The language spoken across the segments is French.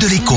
de l'écho.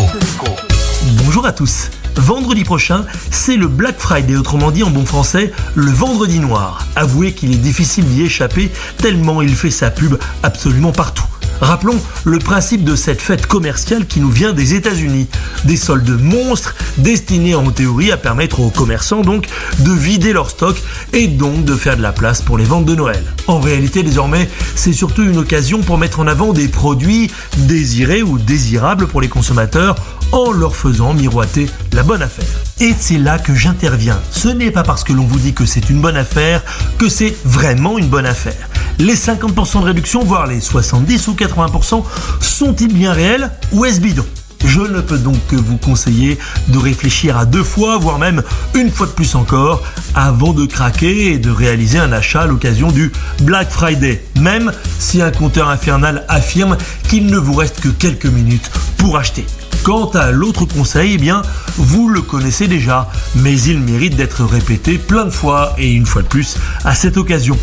Bonjour à tous. Vendredi prochain, c'est le Black Friday, autrement dit en bon français, le vendredi noir. Avouez qu'il est difficile d'y échapper tellement il fait sa pub absolument partout. Rappelons le principe de cette fête commerciale qui nous vient des États-Unis. Des soldes monstres destinés en théorie à permettre aux commerçants donc de vider leur stock et donc de faire de la place pour les ventes de Noël. En réalité désormais c'est surtout une occasion pour mettre en avant des produits désirés ou désirables pour les consommateurs en leur faisant miroiter la bonne affaire. Et c'est là que j'interviens. Ce n'est pas parce que l'on vous dit que c'est une bonne affaire que c'est vraiment une bonne affaire. Les 50% de réduction, voire les 70 ou 80%, sont-ils bien réels ou est-ce bidon? Je ne peux donc que vous conseiller de réfléchir à deux fois, voire même une fois de plus encore, avant de craquer et de réaliser un achat à l'occasion du Black Friday, même si un compteur infernal affirme qu'il ne vous reste que quelques minutes pour acheter. Quant à l'autre conseil, eh bien, vous le connaissez déjà, mais il mérite d'être répété plein de fois et une fois de plus à cette occasion.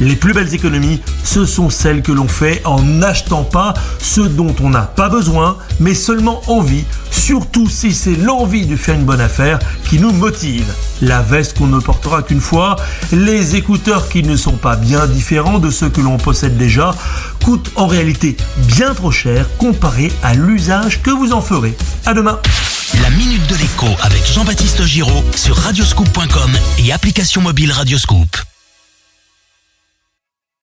Les plus belles économies, ce sont celles que l'on fait en n'achetant pas ce dont on n'a pas besoin, mais seulement envie, surtout si c'est l'envie de faire une bonne affaire qui nous motive. La veste qu'on ne portera qu'une fois, les écouteurs qui ne sont pas bien différents de ceux que l'on possède déjà, coûtent en réalité bien trop cher comparé à l'usage que vous en ferez. À demain La minute de l'écho avec Jean-Baptiste Giraud sur radioscoop.com et application mobile Radioscoop.